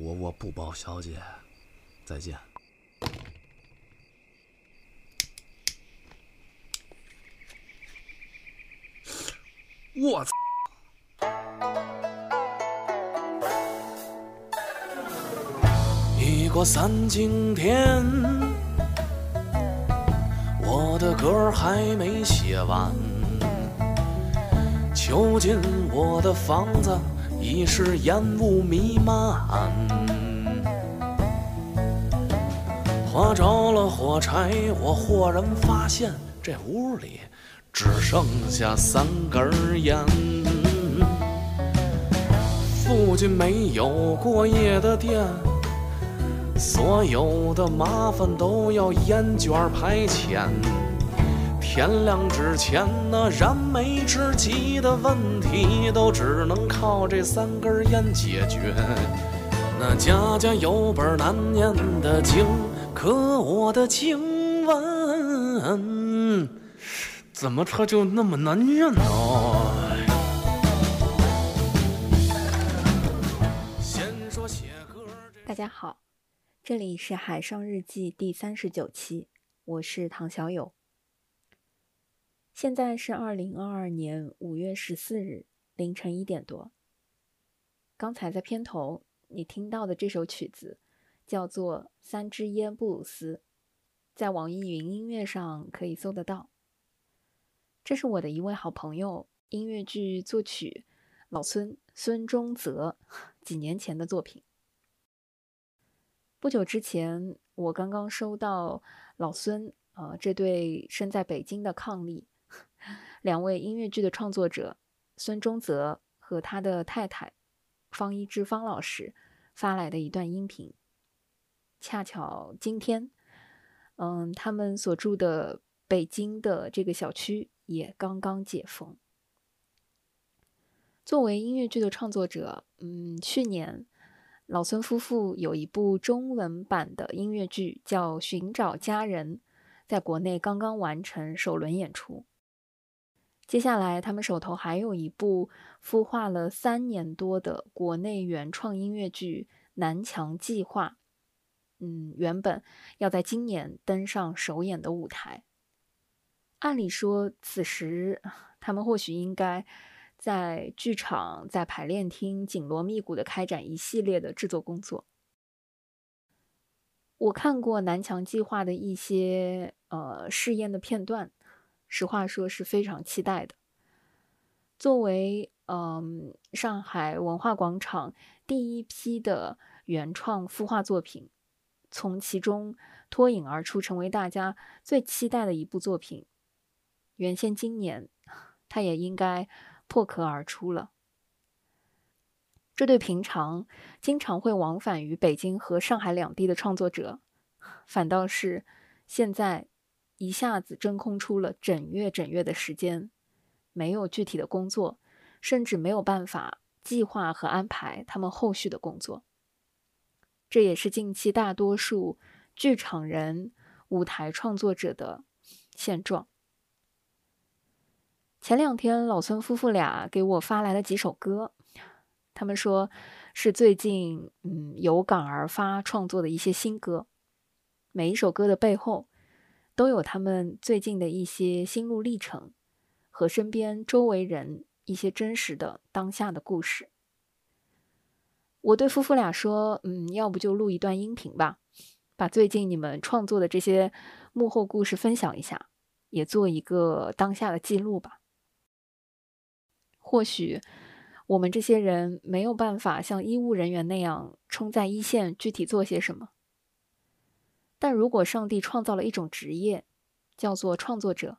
我我不包小姐，再见。我操！一过三更天，我的歌还没写完。囚禁我的房子已是烟雾弥漫，划着了火柴，我豁然发现这屋里只剩下三根烟。附近没有过夜的店，所有的麻烦都要烟卷排遣。天亮之前，那燃眉之急的问题都只能靠这三根烟解决。那家家有本难念的经，可我的经文怎么它就那么难念呢？先说写歌大家好，这里是《海上日记》第三十九期，我是唐小友。现在是二零二二年五月十四日凌晨一点多。刚才在片头你听到的这首曲子叫做《三支烟布鲁斯》，在网易云音乐上可以搜得到。这是我的一位好朋友，音乐剧作曲老孙孙中泽几年前的作品。不久之前，我刚刚收到老孙呃这对身在北京的伉俪。两位音乐剧的创作者孙中泽和他的太太方一之方老师发来的一段音频。恰巧今天，嗯，他们所住的北京的这个小区也刚刚解封。作为音乐剧的创作者，嗯，去年老孙夫妇有一部中文版的音乐剧叫《寻找家人》，在国内刚刚完成首轮演出。接下来，他们手头还有一部孵化了三年多的国内原创音乐剧《南墙计划》，嗯，原本要在今年登上首演的舞台。按理说，此时他们或许应该在剧场、在排练厅紧锣密鼓地开展一系列的制作工作。我看过《南墙计划》的一些呃试验的片段。实话说，是非常期待的。作为嗯上海文化广场第一批的原创孵化作品，从其中脱颖而出，成为大家最期待的一部作品。原先今年，它也应该破壳而出了。这对平常经常会往返于北京和上海两地的创作者，反倒是现在。一下子真空出了整月整月的时间，没有具体的工作，甚至没有办法计划和安排他们后续的工作。这也是近期大多数剧场人、舞台创作者的现状。前两天，老孙夫妇俩给我发来了几首歌，他们说是最近嗯有感而发创作的一些新歌，每一首歌的背后。都有他们最近的一些心路历程和身边周围人一些真实的当下的故事。我对夫妇俩说：“嗯，要不就录一段音频吧，把最近你们创作的这些幕后故事分享一下，也做一个当下的记录吧。或许我们这些人没有办法像医务人员那样冲在一线，具体做些什么。”但如果上帝创造了一种职业，叫做创作者，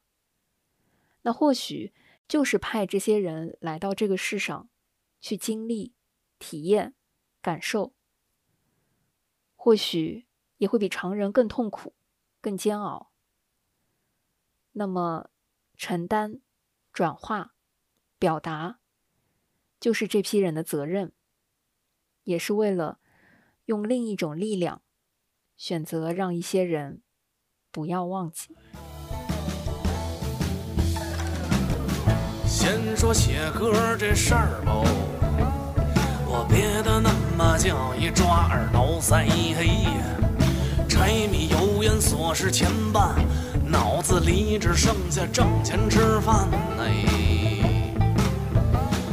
那或许就是派这些人来到这个世上，去经历、体验、感受，或许也会比常人更痛苦、更煎熬。那么，承担、转化、表达，就是这批人的责任，也是为了用另一种力量。选择让一些人不要忘记。先说写歌这事儿吧，我别的那么叫一抓耳挠腮嘿，柴米油盐琐事牵绊，脑子里只剩下挣钱吃饭哎。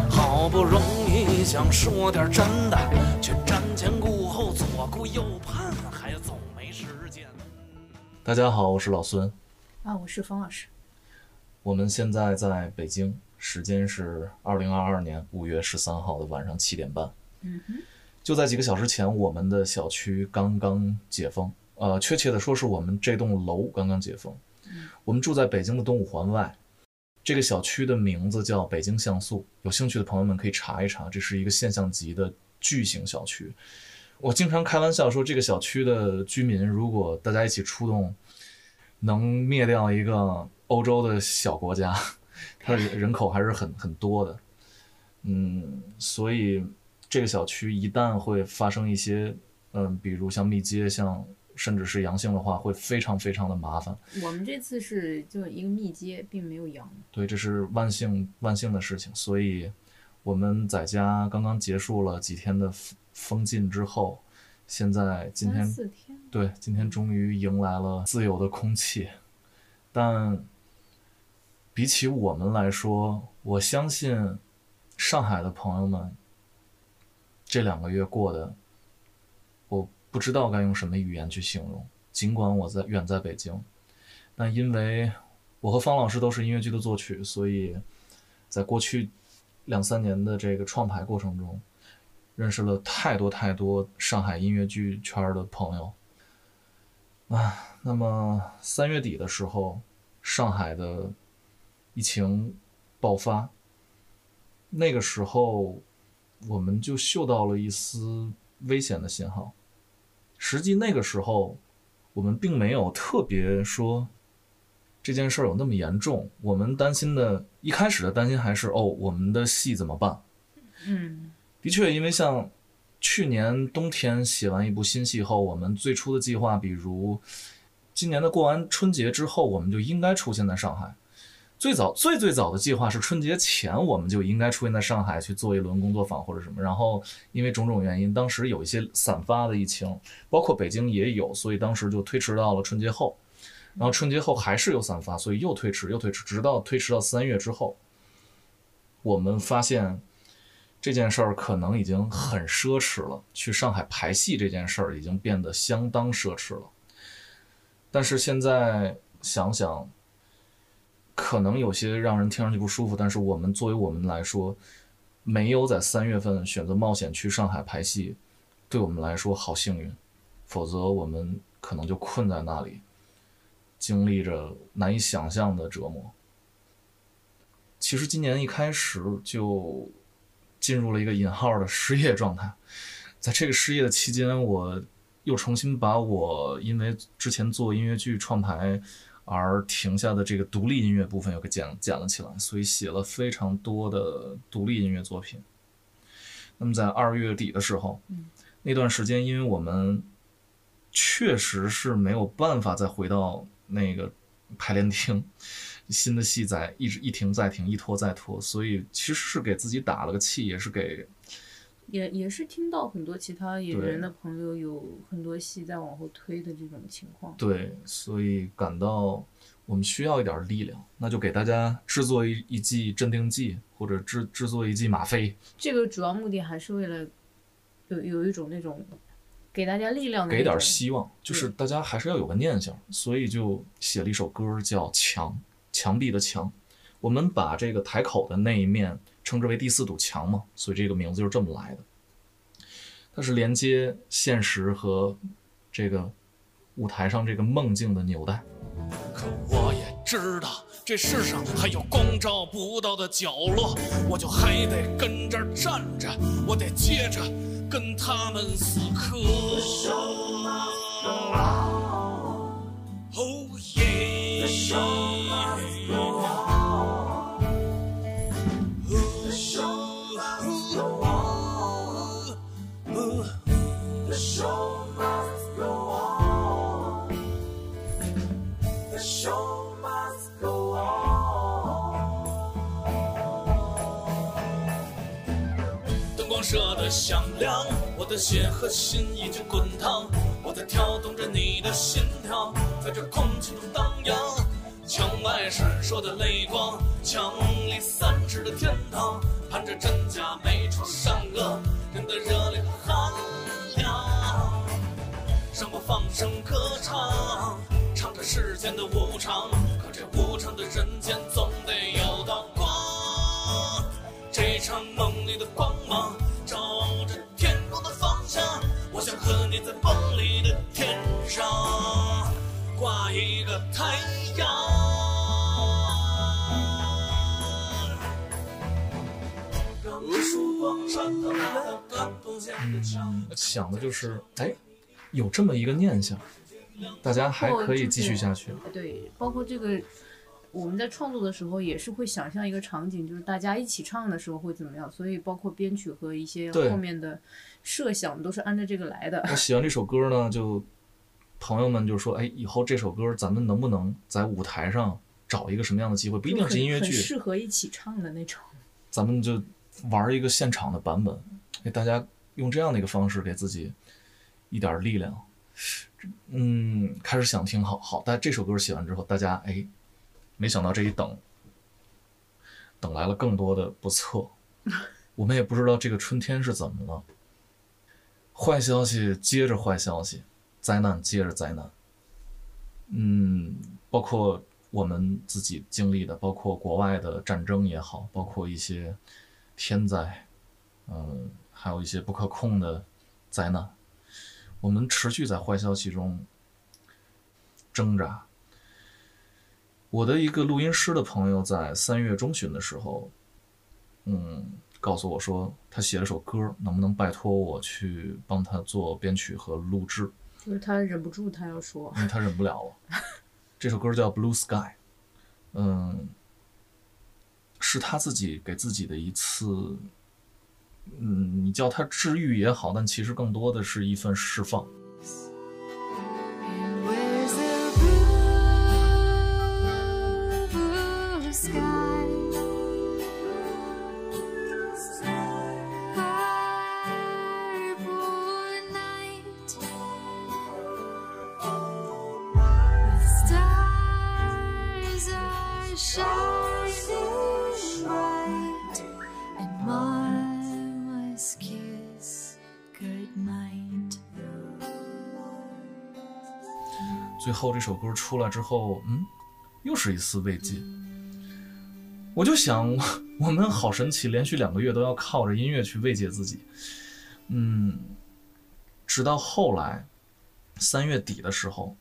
好不容易想说点真的，却瞻前顾后，左顾右盼，大家好，我是老孙，啊，我是冯老师。我们现在在北京，时间是二零二二年五月十三号的晚上七点半。嗯哼，就在几个小时前，我们的小区刚刚解封，呃，确切的说是我们这栋楼刚刚解封。我们住在北京的东五环外，这个小区的名字叫北京像素，有兴趣的朋友们可以查一查，这是一个现象级的巨型小区。我经常开玩笑说，这个小区的居民如果大家一起出动，能灭掉一个欧洲的小国家，它的人口还是很很多的。嗯，所以这个小区一旦会发生一些，嗯，比如像密接，像甚至是阳性的话，会非常非常的麻烦。我们这次是就一个密接，并没有阳。对，这是万幸万幸的事情。所以我们在家刚刚结束了几天的封封禁之后，现在今天天，对，今天终于迎来了自由的空气，但比起我们来说，我相信上海的朋友们这两个月过的，我不知道该用什么语言去形容。尽管我在远在北京，但因为我和方老师都是音乐剧的作曲，所以在过去两三年的这个创排过程中，认识了太多太多上海音乐剧圈的朋友。啊，那么三月底的时候，上海的疫情爆发，那个时候我们就嗅到了一丝危险的信号。实际那个时候，我们并没有特别说这件事儿有那么严重。我们担心的，一开始的担心还是哦，我们的戏怎么办？嗯，的确，因为像去年冬天写完一部新戏后，我们最初的计划，比如今年的过完春节之后，我们就应该出现在上海。最早最最早的计划是春节前我们就应该出现在上海去做一轮工作坊或者什么，然后因为种种原因，当时有一些散发的疫情，包括北京也有，所以当时就推迟到了春节后。然后春节后还是有散发，所以又推迟又推迟，直到推迟到三月之后，我们发现这件事儿可能已经很奢侈了。去上海排戏这件事儿已经变得相当奢侈了。但是现在想想，可能有些让人听上去不舒服，但是我们作为我们来说，没有在三月份选择冒险去上海排戏，对我们来说好幸运，否则我们可能就困在那里，经历着难以想象的折磨。其实今年一开始就进入了一个引号的失业状态，在这个失业的期间，我又重新把我因为之前做音乐剧创排而停下的这个独立音乐部分又给捡捡了起来，所以写了非常多的独立音乐作品。那么在二月底的时候，那段时间，因为我们确实是没有办法再回到那个排练厅，新的戏在一直一停再停，一拖再拖，所以其实是给自己打了个气，也是给也也是听到很多其他演员的朋友有很多戏在往后推的这种情况。对，所以感到我们需要一点力量，那就给大家制作一一剂镇定剂，或者制制作一剂吗啡，这个主要目的还是为了有有一种那种给大家力量的给点希望，就是大家还是要有个念想，所以就写了一首歌叫《墙》，墙壁的墙。我们把这个台口的那一面称之为第四堵墙嘛，所以这个名字就是这么来的。它是连接现实和这个舞台上这个梦境的纽带。可我也知道，这世上还有光照不到的角落，我就还得跟这儿站着，我得接着跟他们死磕。哦耶！的响亮，我的血和心已经滚烫，我在跳动着你的心跳，在这空气中荡漾。墙外闪烁的泪光，墙里三尺的天堂，盼着真假美丑善恶，人的热烈和寒凉。让我放声歌唱，唱着世间的无常，可这无常的人间总得有道光。这场梦里的光芒，我想和你在梦里的天上挂一个太阳。想的就是，哎，有这么一个念想，大家还可以继续下去。对，包括这个，我们在创作的时候也是会想象一个场景，就是大家一起唱的时候会怎么样。所以包括编曲和一些后面的设想都是按照这个来的。我喜欢这首歌呢，就朋友们就说，哎，以后这首歌咱们能不能在舞台上找一个什么样的机会？不一定是音乐剧，适合一起唱的那种。咱们就玩一个现场的版本，给大家用这样的一个方式给自己一点力量。嗯，开始想听好好，但这首歌写完之后，大家哎，没想到这一等，等来了更多的不测。我们也不知道这个春天是怎么了。坏消息接着坏消息，灾难接着灾难。嗯，包括我们自己经历的，包括国外的战争也好，包括一些天灾，嗯，还有一些不可控的灾难，我们持续在坏消息中挣扎。我的一个录音师的朋友在三月中旬的时候，嗯，告诉我说他写了首歌，能不能拜托我去帮他做编曲和录制？就是他忍不住，他要说，因为他忍不了了。这首歌叫《Blue Sky》，嗯，是他自己给自己的一次，嗯，你叫他治愈也好，但其实更多的是一份释放。最后这首歌出来之后，嗯，又是一丝慰藉。我就想，我们好神奇，连续两个月都要靠着音乐去慰藉自己。嗯，直到后来三月底的时候，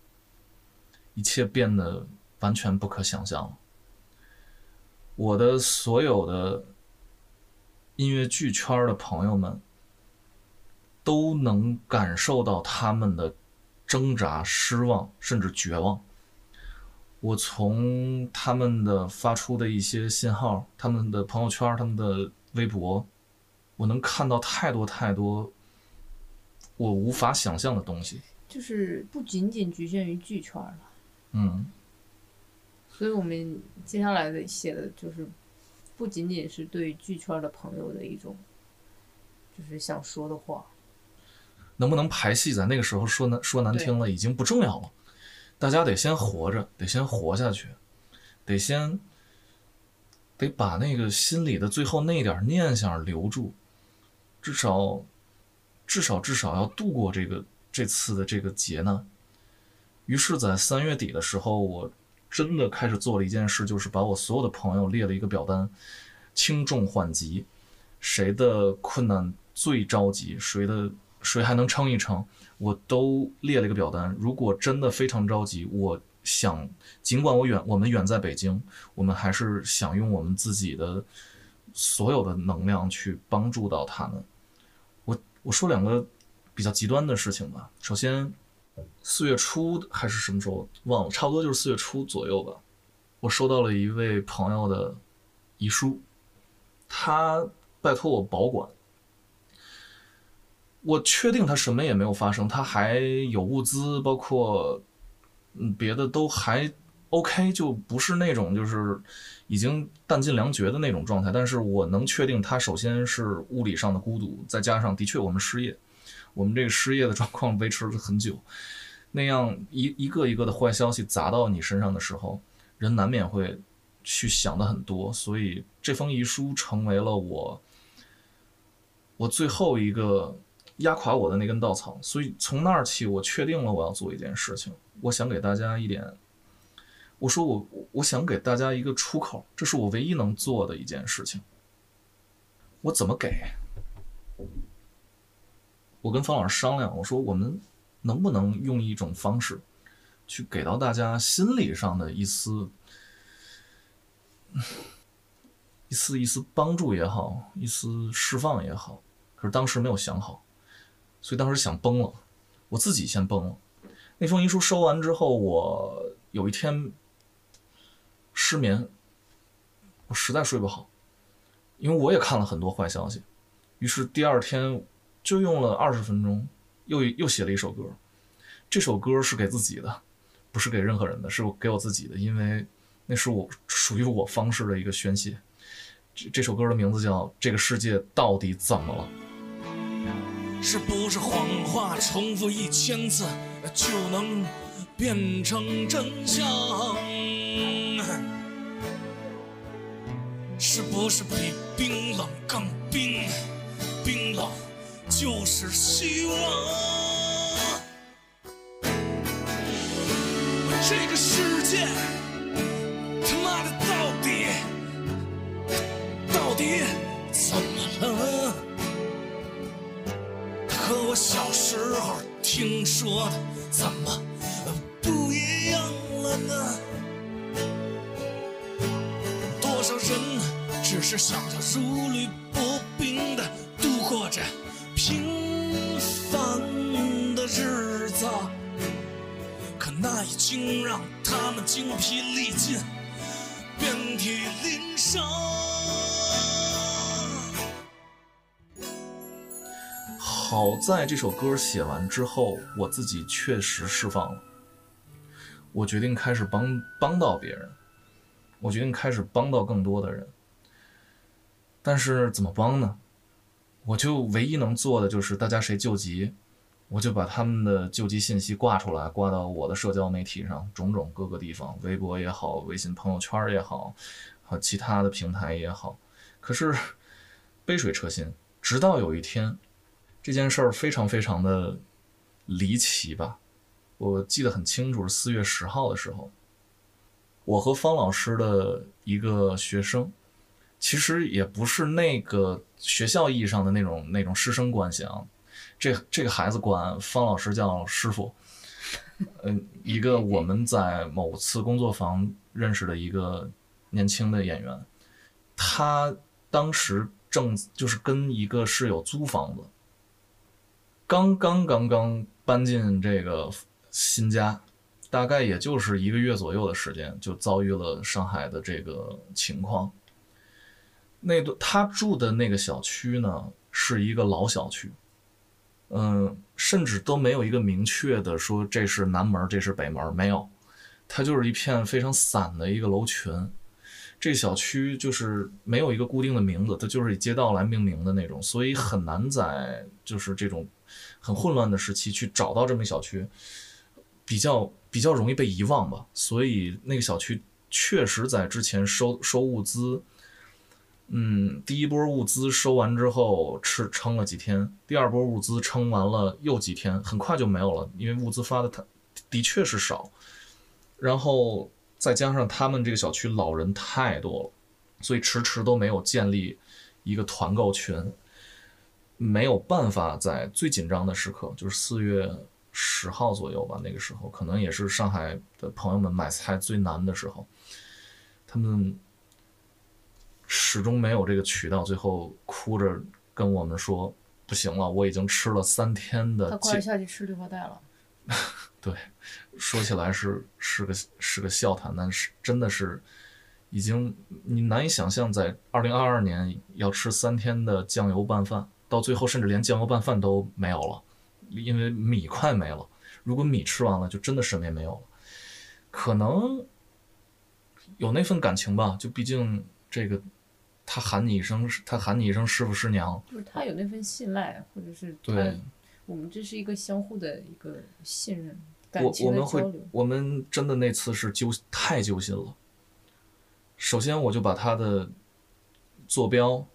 一切变得完全不可想象了。我的所有的音乐剧圈的朋友们都能感受到他们的挣扎、失望，甚至绝望。我从他们的发出的一些信号、他们的朋友圈、他们的微博，我能看到太多太多我无法想象的东西。就是不仅仅局限于剧圈了。嗯，所以我们接下来的写的就是，不仅仅是对剧圈的朋友的一种，就是想说的话。能不能排戏在那个时候说难说难听了已经不重要了，大家得先活着，得先活下去，得先得把那个心里的最后那点念想留住，至少至少至少要度过这个这次的这个劫难。于是，在三月底的时候，我真的开始做了一件事，就是把我所有的朋友列了一个表单，轻重缓急，谁的困难最着急，谁的谁还能撑一撑，我都列了一个表单。如果真的非常着急，我想，尽管我远我们远在北京，我们还是想用我们自己的所有的能量去帮助到他们。我我说两个比较极端的事情吧。首先，四月初还是什么时候忘了，差不多就是四月初左右吧。我收到了一位朋友的遗书，他拜托我保管。我确定他什么也没有发生，他还有物资，包括嗯别的都还 OK，就不是那种就是已经弹尽粮绝的那种状态。但是我能确定，他首先是物理上的孤独，再加上的确我们失业，我们这个失业的状况维持了很久。那样一一个一个的坏消息砸到你身上的时候，人难免会去想的很多。所以这封遗书成为了我我最后一个压垮我的那根稻草。所以从那儿起，我确定了我要做一件事情，我想给大家一点。我说我我想给大家一个出口，这是我唯一能做的一件事情。我怎么给？我跟方老师商量，我说我们能不能用一种方式，去给到大家心理上的一丝、一丝一丝帮助也好，一丝释放也好。可是当时没有想好，所以当时想崩了，我自己先崩了。那封遗书收完之后，我有一天失眠，我实在睡不好，因为我也看了很多坏消息，于是第二天就用了二十分钟，又又写了一首歌。这首歌是给自己的，不是给任何人的，是给我自己的，因为那是我属于我方式的一个宣泄。这这首歌的名字叫《这个世界到底怎么了》。是不是谎话重复一千次就能变成真相？是不是比冰冷更冰？冰冷就是希望。这个世界，好在这首歌写完之后，我自己确实释放了。我决定开始帮帮到别人，我决定开始帮到更多的人。但是怎么帮呢？我就唯一能做的就是大家谁救急，我就把他们的救急信息挂出来，挂到我的社交媒体上，种种各个地方，微博也好，微信朋友圈也好，和其他的平台也好。可是杯水车薪，直到有一天。这件事儿非常非常的离奇吧，我记得很清楚，是四月十号的时候，我和方老师的一个学生，其实也不是那个学校意义上的那种那种师生关系啊，这这个孩子管方老师叫师傅，嗯，一个我们在某次工作坊认识的一个年轻的演员，他当时正就是跟一个室友租房子。刚刚刚刚搬进这个新家，大概也就是一个月左右的时间，就遭遇了上海的这个情况。那他住的那个小区呢，是一个老小区，嗯，甚至都没有一个明确的说这是南门，这是北门，没有，它就是一片非常散的一个楼群。这个小区就是没有一个固定的名字，它就是以街道来命名的那种，所以很难在就是这种很混乱的时期去找到这么一小区，比较比较容易被遗忘吧。所以那个小区确实在之前收收物资，嗯，第一波物资收完之后吃撑了几天，第二波物资撑完了又几天，很快就没有了，因为物资发的它的确是少，然后。再加上他们这个小区老人太多了，所以迟迟都没有建立一个团购群，没有办法在最紧张的时刻，就是四月十号左右吧，那个时候可能也是上海的朋友们买菜最难的时候，他们始终没有这个渠道，最后哭着跟我们说：“不行了，我已经吃了三天的。”他快下去吃绿化带了。对，说起来是是个是个笑谈，但是真的是已经你难以想象，在二零二二年要吃三天的酱油拌饭，到最后甚至连酱油拌饭都没有了，因为米快没了。如果米吃完了，就真的什么也没有了。可能有那份感情吧，就毕竟这个他喊你一声，他喊你一声师傅师娘，就是他有那份信赖，或者是对，我们这是一个相互的一个信任、感我情我们会我们真的那次是揪太揪心了。首先，我就把他的坐标，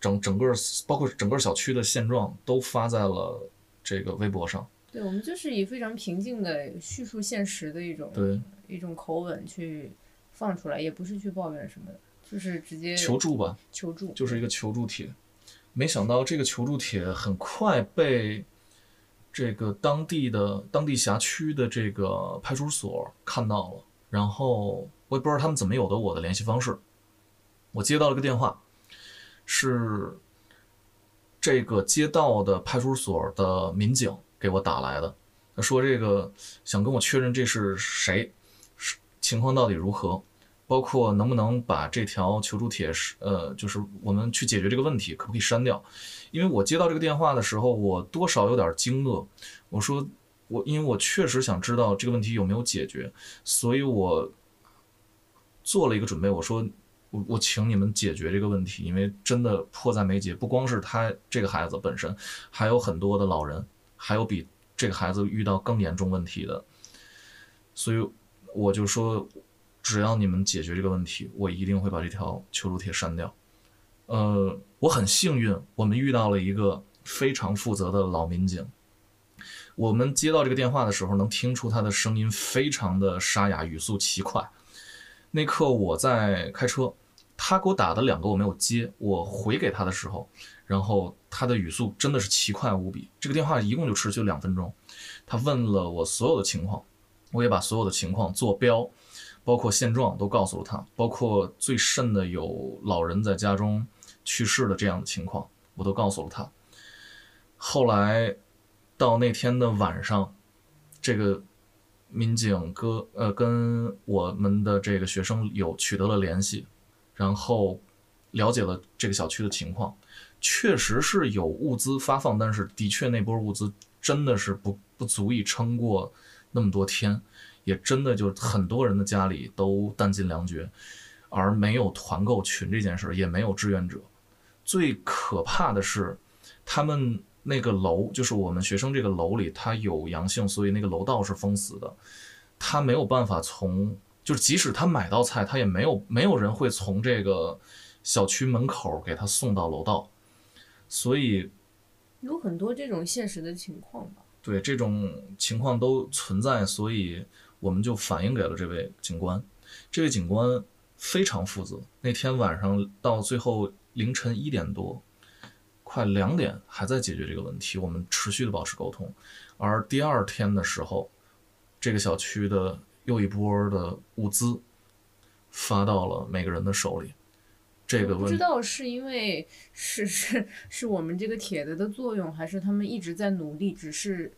整整个包括整个小区的现状都发在了这个微博上。对，我们就是以非常平静的叙述现实的一种对，一种口吻去放出来，也不是去抱怨什么的，就是直接求助吧，求助，就是一个求助帖。没想到这个求助帖很快被这个当地的当地辖区的这个派出所看到了，然后我也不知道他们怎么有的我的联系方式。我接到了个电话，是这个街道的派出所的民警给我打来的，他说这个想跟我确认这是谁，是情况到底如何。包括能不能把这条求助帖是呃，就是我们去解决这个问题，可不可以删掉？因为我接到这个电话的时候，我多少有点惊愕。我说我因为我确实想知道这个问题有没有解决，所以我做了一个准备。我说我我请你们解决这个问题，因为真的迫在眉睫。不光是他这个孩子本身，还有很多的老人，还有比这个孩子遇到更严重问题的，所以我就说。只要你们解决这个问题，我一定会把这条求助帖删掉。呃，我很幸运，我们遇到了一个非常负责的老民警。我们接到这个电话的时候，能听出他的声音非常的沙哑，语速奇快。那刻我在开车，他给我打的两个我没有接，我回给他的时候，然后他的语速真的是奇快无比。这个电话一共就持续了两分钟，他问了我所有的情况，我也把所有的情况坐标。包括现状都告诉了他，包括最甚的有老人在家中去世的这样的情况，我都告诉了他。后来到那天的晚上，这个民警哥呃跟我们的这个学生有取得了联系，然后了解了这个小区的情况，确实是有物资发放，但是的确那波物资真的是不不足以撑过那么多天。也真的就很多人的家里都弹尽粮绝，而没有团购群这件事，也没有志愿者。最可怕的是，他们那个楼，就是我们学生这个楼里，它有阳性，所以那个楼道是封死的，他没有办法从，就是即使他买到菜，他也没有没有人会从这个小区门口给他送到楼道，所以有很多这种现实的情况吧。对这种情况都存在，所以。我们就反映给了这位警官，这位警官非常负责。那天晚上到最后凌晨一点多，快两点还在解决这个问题，我们持续的保持沟通。而第二天的时候，这个小区的又一波的物资发到了每个人的手里。这个不知道是因为是是是我们这个帖子的作用，还是他们一直在努力，只是。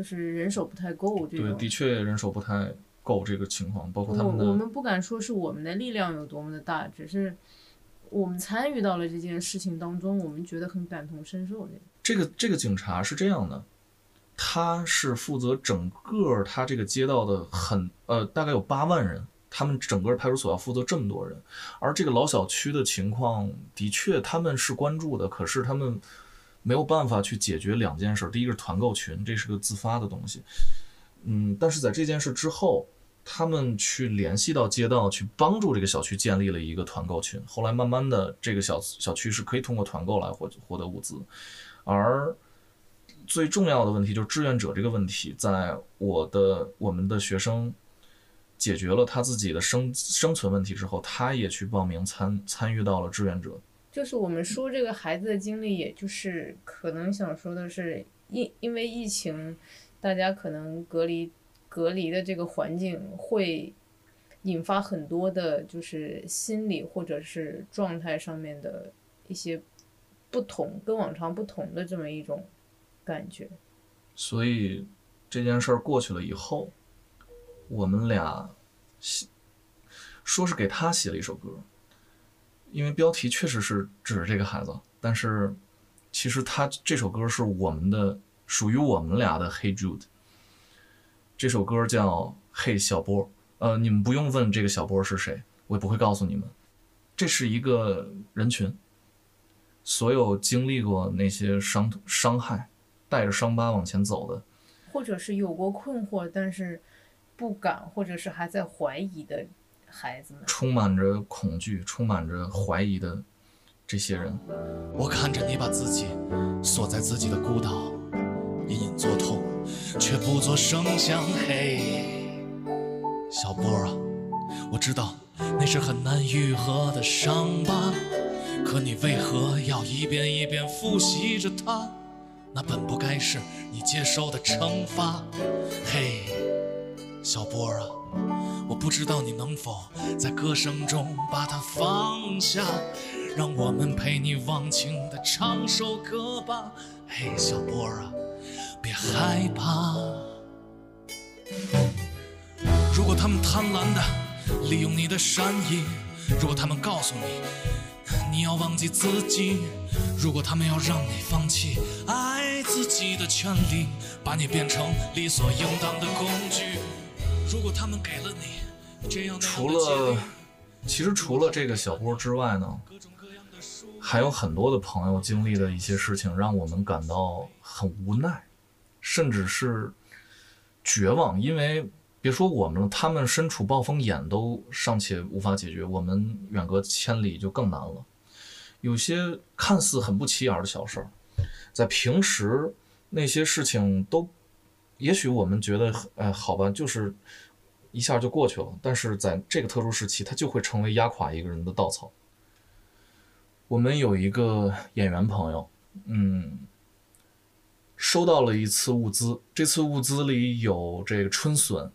就是人手不太够，这对，的确人手不太够这个情况，包括他们的。我我们不敢说是我们的力量有多么的大，只是我们参与到了这件事情当中，我们觉得很感同身受。这个这个警察是这样的，他是负责整个他这个街道的很呃，大概有八万人，他们整个派出所要负责这么多人，而这个老小区的情况的确他们是关注的，可是他们。没有办法去解决两件事，第一个是团购群，这是个自发的东西，嗯，但是在这件事之后，他们去联系到街道，去帮助这个小区建立了一个团购群，后来慢慢的，这个小小区是可以通过团购来获获得物资，而最重要的问题就是志愿者这个问题，在我的我们的学生解决了他自己的生生存问题之后，他也去报名参参与到了志愿者。就是我们说这个孩子的经历，也就是可能想说的是，因因为疫情，大家可能隔离隔离的这个环境会引发很多的，就是心理或者是状态上面的一些不同，跟往常不同的这么一种感觉。所以这件事儿过去了以后，我们俩写说是给他写了一首歌。因为标题确实是指这个孩子，但是其实他这首歌是我们的，属于我们俩的《Hey Jude》。这首歌叫《Hey 小波》，呃，你们不用问这个小波是谁，我也不会告诉你们。这是一个人群，所有经历过那些伤伤害，带着伤疤往前走的，或者是有过困惑，但是不敢，或者是还在怀疑的孩子。充满着恐惧、充满着怀疑的这些人。我看着你把自己锁在自己的孤岛，隐隐作痛，却不作声响。嘿，小波儿啊，我知道那是很难愈合的伤疤，可你为何要一遍一遍复习着它？那本不该是你接受的惩罚。嘿，小波儿啊，我不知道你能否在歌声中把它放下，让我们陪你忘情的唱首歌吧。嘿，小波儿啊，别害怕。如果他们贪婪的利用你的善意，如果他们告诉你你要忘记自己，如果他们要让你放弃爱自己的权利，把你变成理所应当的工具，如果他们给了你这样除了，其实除了这个小波之外呢，还有很多的朋友经历的一些事情，让我们感到很无奈，甚至是绝望。因为别说我们了，他们身处暴风眼都尚且无法解决，我们远隔千里就更难了。有些看似很不起眼的小事儿，在平时那些事情都，也许我们觉得，哎，好吧，就是一下就过去了。但是在这个特殊时期，它就会成为压垮一个人的稻草。我们有一个演员朋友，嗯，收到了一次物资，这次物资里有这个春笋，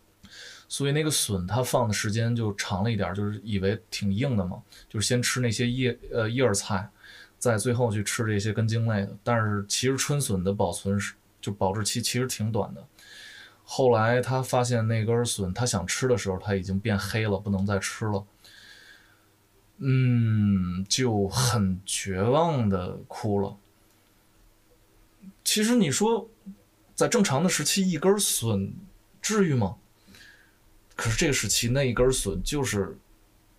所以那个笋它放的时间就长了一点，就是以为挺硬的嘛，就是先吃那些叶呃叶儿菜，再最后去吃这些根茎类的。但是其实春笋的保存是就保质期其实挺短的。后来他发现那根笋，他想吃的时候，它已经变黑了，不能再吃了。嗯，就很绝望的哭了。其实你说，在正常的时期，一根笋至于吗？可是这个时期，那一根笋就是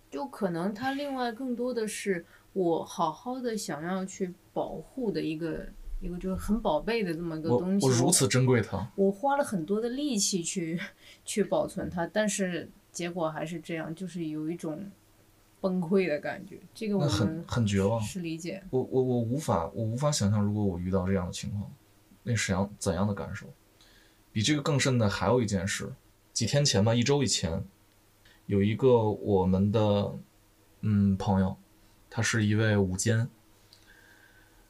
就可能他另外更多的是我好好的想要去保护的一个一个就是很宝贝的这么一个东西。我如此珍贵它。我花了很多的力气去去保存它，但是结果还是这样，就是有一种崩溃的感觉。这个我很们很绝望是理解。我我我无法我无法想象，如果我遇到这样的情况，那是样怎样的感受？比这个更甚的还有一件事，几天前吧，一周以前，有一个我们的嗯朋友，他是一位舞监，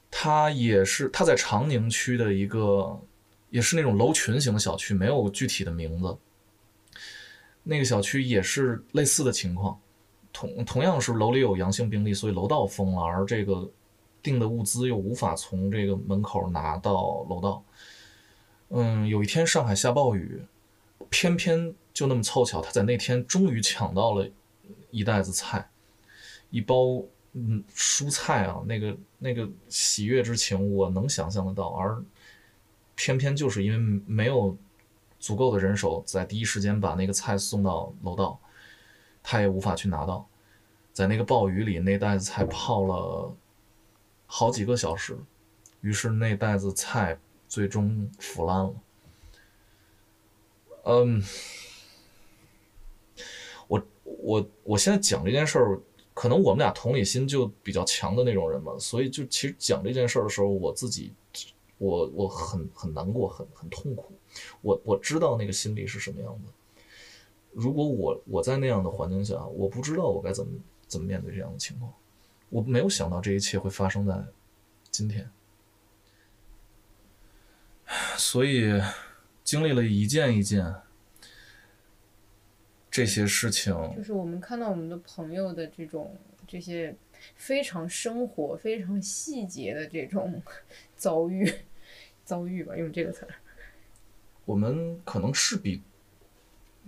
他也是他在长宁区的一个，也是那种楼群型的小区，没有具体的名字。那个小区也是类似的情况，同同样是楼里有阳性病例，所以楼道封了，而这个订的物资又无法从这个门口拿到楼道。嗯，有一天上海下暴雨，偏偏就那么凑巧，他在那天终于抢到了一袋子菜，一包嗯蔬菜啊，那个那个喜悦之情我能想象得到，而偏偏就是因为没有足够的人手在第一时间把那个菜送到楼道，他也无法去拿到，在那个暴雨里，那袋子菜泡了好几个小时，于是那袋子菜最终腐烂了。嗯，我我我现在讲这件事儿，可能我们俩同理心就比较强的那种人嘛，所以就其实讲这件事儿的时候，我自己我我很很难过，很很痛苦。我我知道那个心理是什么样的。如果我我在那样的环境下，我不知道我该怎么怎么面对这样的情况。我没有想到这一切会发生在今天，所以经历了一件一件这些事情，就是我们看到我们的朋友的这种这些非常生活、非常细节的这种 遭遇，遭遇吧，用这个词儿。我们可能是比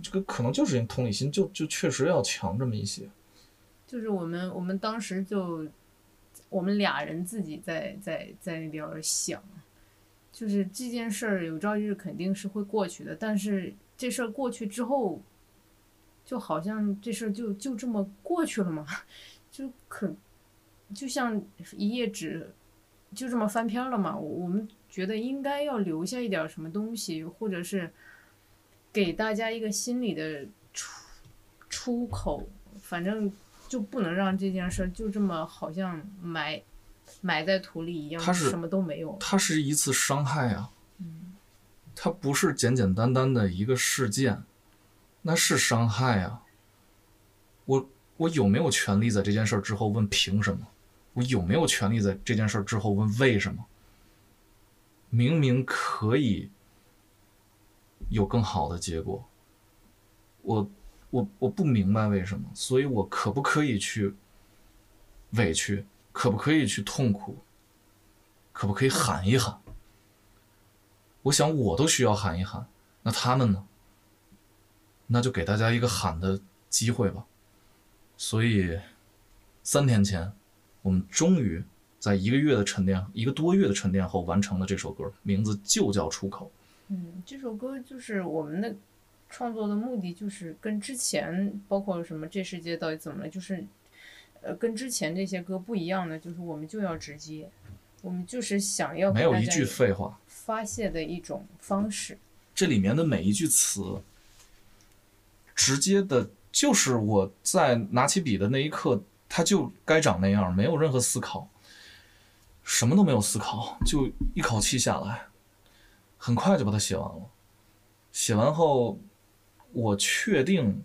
这个可能就是因为同理心就就确实要强这么一些。就是我们我们当时就我们俩人自己在在在那边儿想，就是这件事儿有朝一日肯定是会过去的，但是这事儿过去之后，就好像这事儿就就这么过去了嘛，就可就像一页纸就这么翻篇儿了嘛。我我们觉得应该要留下一点什么东西，或者是给大家一个心理的出出口，反正就不能让这件事儿就这么好像埋埋在土里一样，它是什么都没有。它是一次伤害啊，它不是简简单单的一个事件，那是伤害啊。我我有没有权利在这件事之后问凭什么？我有没有权利在这件事之后问为什么？明明可以有更好的结果，我我我不明白为什么，所以我可不可以去委屈？可不可以去痛苦？可不可以喊一喊？我想我都需要喊一喊，那他们呢？那就给大家一个喊的机会吧。所以，三天前，我们终于在一个月的沉淀、一个多月的沉淀后，完成了这首歌，名字就叫《出口》。嗯，这首歌就是我们的创作的目的，就是跟之前包括什么这世界到底怎么了，就是呃跟之前这些歌不一样的，就是我们就要直接，我们就是想要没有一句废话。发泄的一种方式。这里面的每一句词，直接的，就是我在拿起笔的那一刻，它就该长那样，没有任何思考，什么都没有思考，就一口气下来，很快就把它写完了。写完后，我确定，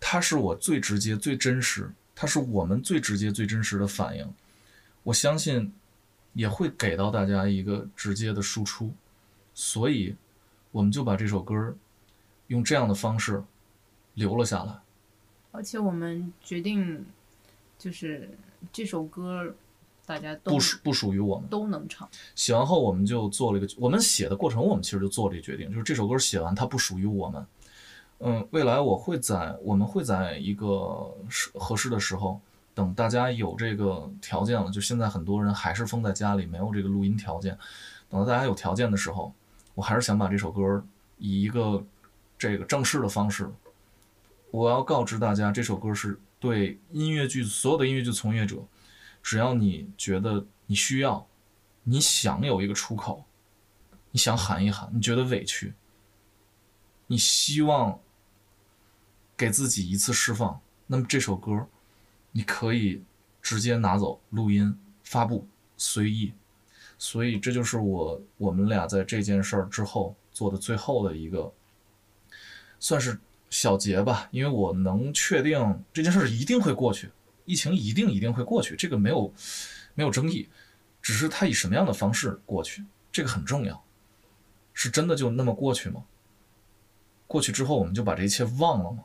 它是我最直接、最真实，它是我们最直接、最真实的反应。我相信，也会给到大家一个直接的输出。所以，我们就把这首歌用这样的方式留了下来。而且我们决定，就是这首歌大家都不属不属于我们。都能唱。写完后，我们就做了一个，我们写的过程，我们其实就做了一个决定，就是这首歌写完，它不属于我们。嗯，未来我会在，我们会在一个适合适的时候，等大家有这个条件了，就现在很多人还是封在家里，没有这个录音条件。等到大家有条件的时候，我还是想把这首歌以一个这个正式的方式，我要告知大家，这首歌是对音乐剧所有的音乐剧从业者，只要你觉得你需要，你想有一个出口，你想喊一喊，你觉得委屈，你希望给自己一次释放，那么这首歌，你可以直接拿走录音发布，随意。所以这就是我我们俩在这件事儿之后做的最后的一个，算是小结吧。因为我能确定这件事一定会过去，疫情一定一定会过去，这个没有没有争议。只是它以什么样的方式过去，这个很重要。是真的就那么过去吗？过去之后我们就把这一切忘了吗？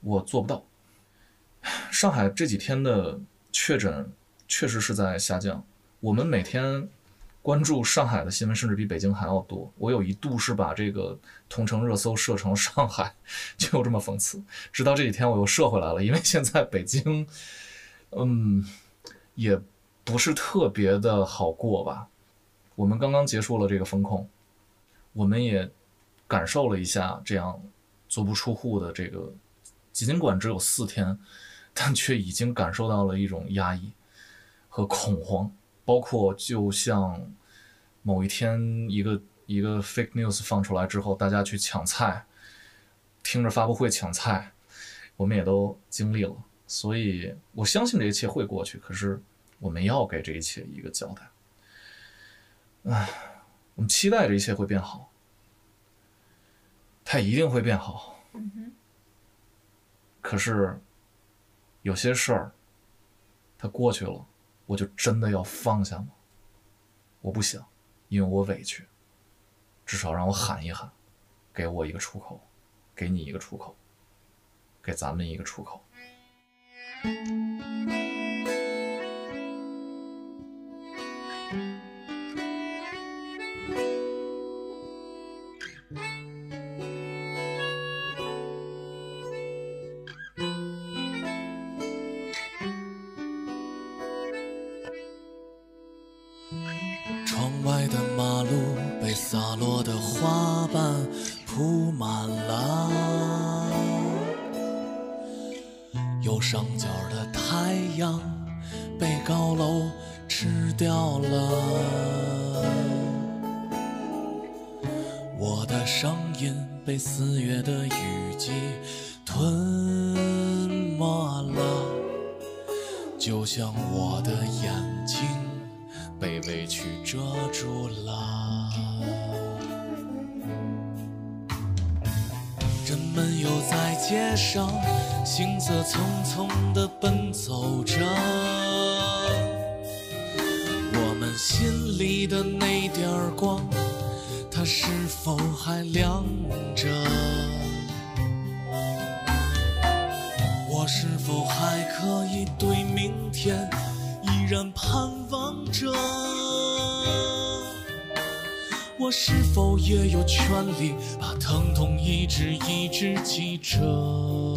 我做不到。上海这几天的确诊确实是在下降。我们每天关注上海的新闻，甚至比北京还要多。我有一度是把这个同城热搜设成上海，就这么讽刺。直到这几天我又设回来了，因为现在北京，嗯，也不是特别的好过吧。我们刚刚结束了这个风控，我们也感受了一下这样足不出户的这个，尽管只有四天，但却已经感受到了一种压抑和恐慌。包括就像某一天一个一个 fake news 放出来之后，大家去抢菜，听着发布会抢菜，我们也都经历了，所以我相信这一切会过去。可是我们要给这一切一个交代。唉，我们期待这一切会变好，它一定会变好。可是有些事儿，它过去了。我就真的要放下吗？我不想，因为我委屈。至少让我喊一喊，给我一个出口，给你一个出口，给咱们一个出口。街上行色匆匆地奔走着，我们心里的那点光，它是否还亮着？我是否还可以对明天依然盼望着？我是否也有权利把疼痛一直一直记着？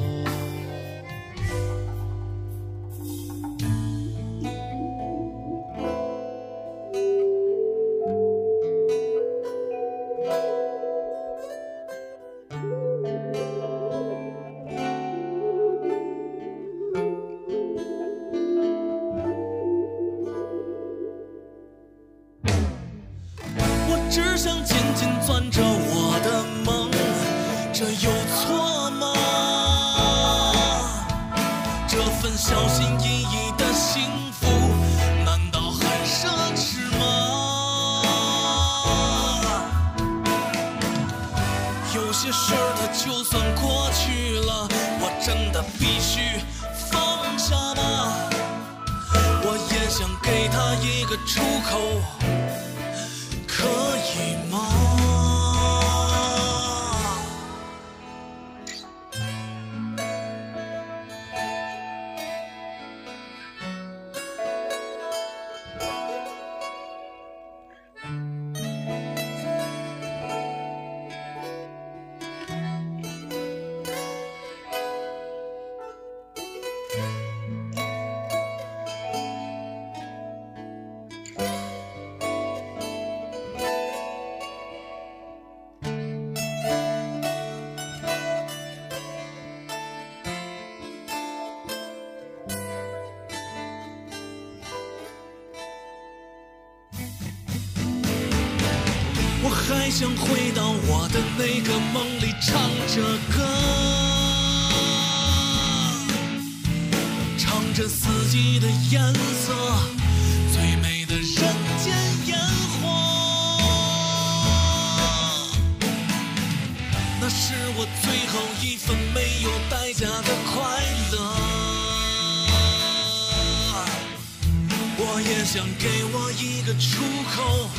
想回到我的那个梦里，唱着歌，唱着四季的颜色，最美的人间烟火。那是我最后一份没有代价的快乐。我也想给我一个出口。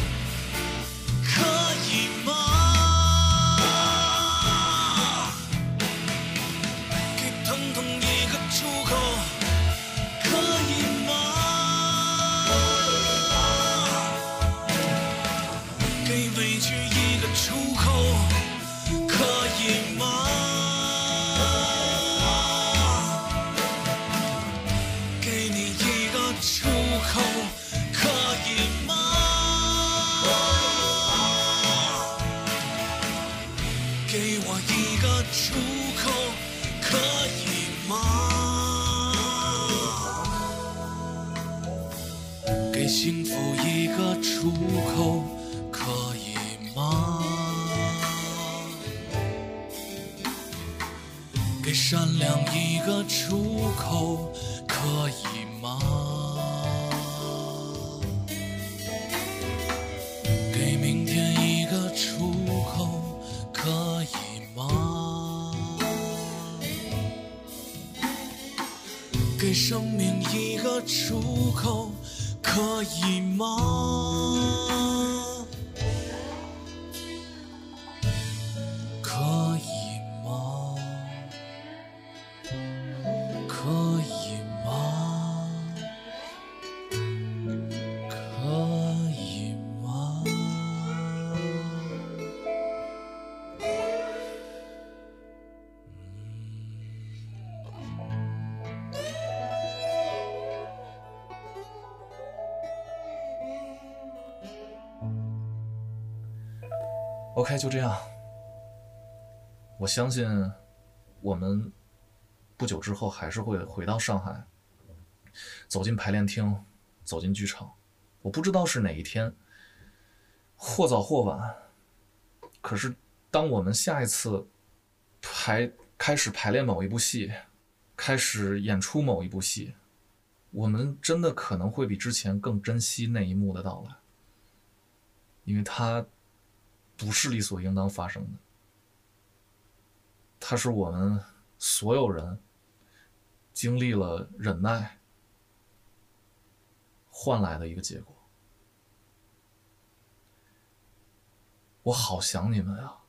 OK，就这样。我相信我们不久之后还是会回到上海，走进排练厅，走进剧场。我不知道是哪一天，或早或晚。可是，当我们下一次排开始排练某一部戏，开始演出某一部戏，我们真的可能会比之前更珍惜那一幕的到来，因为它不是理所应当发生的，它是我们所有人经历了忍耐换来的一个结果。我好想你们啊！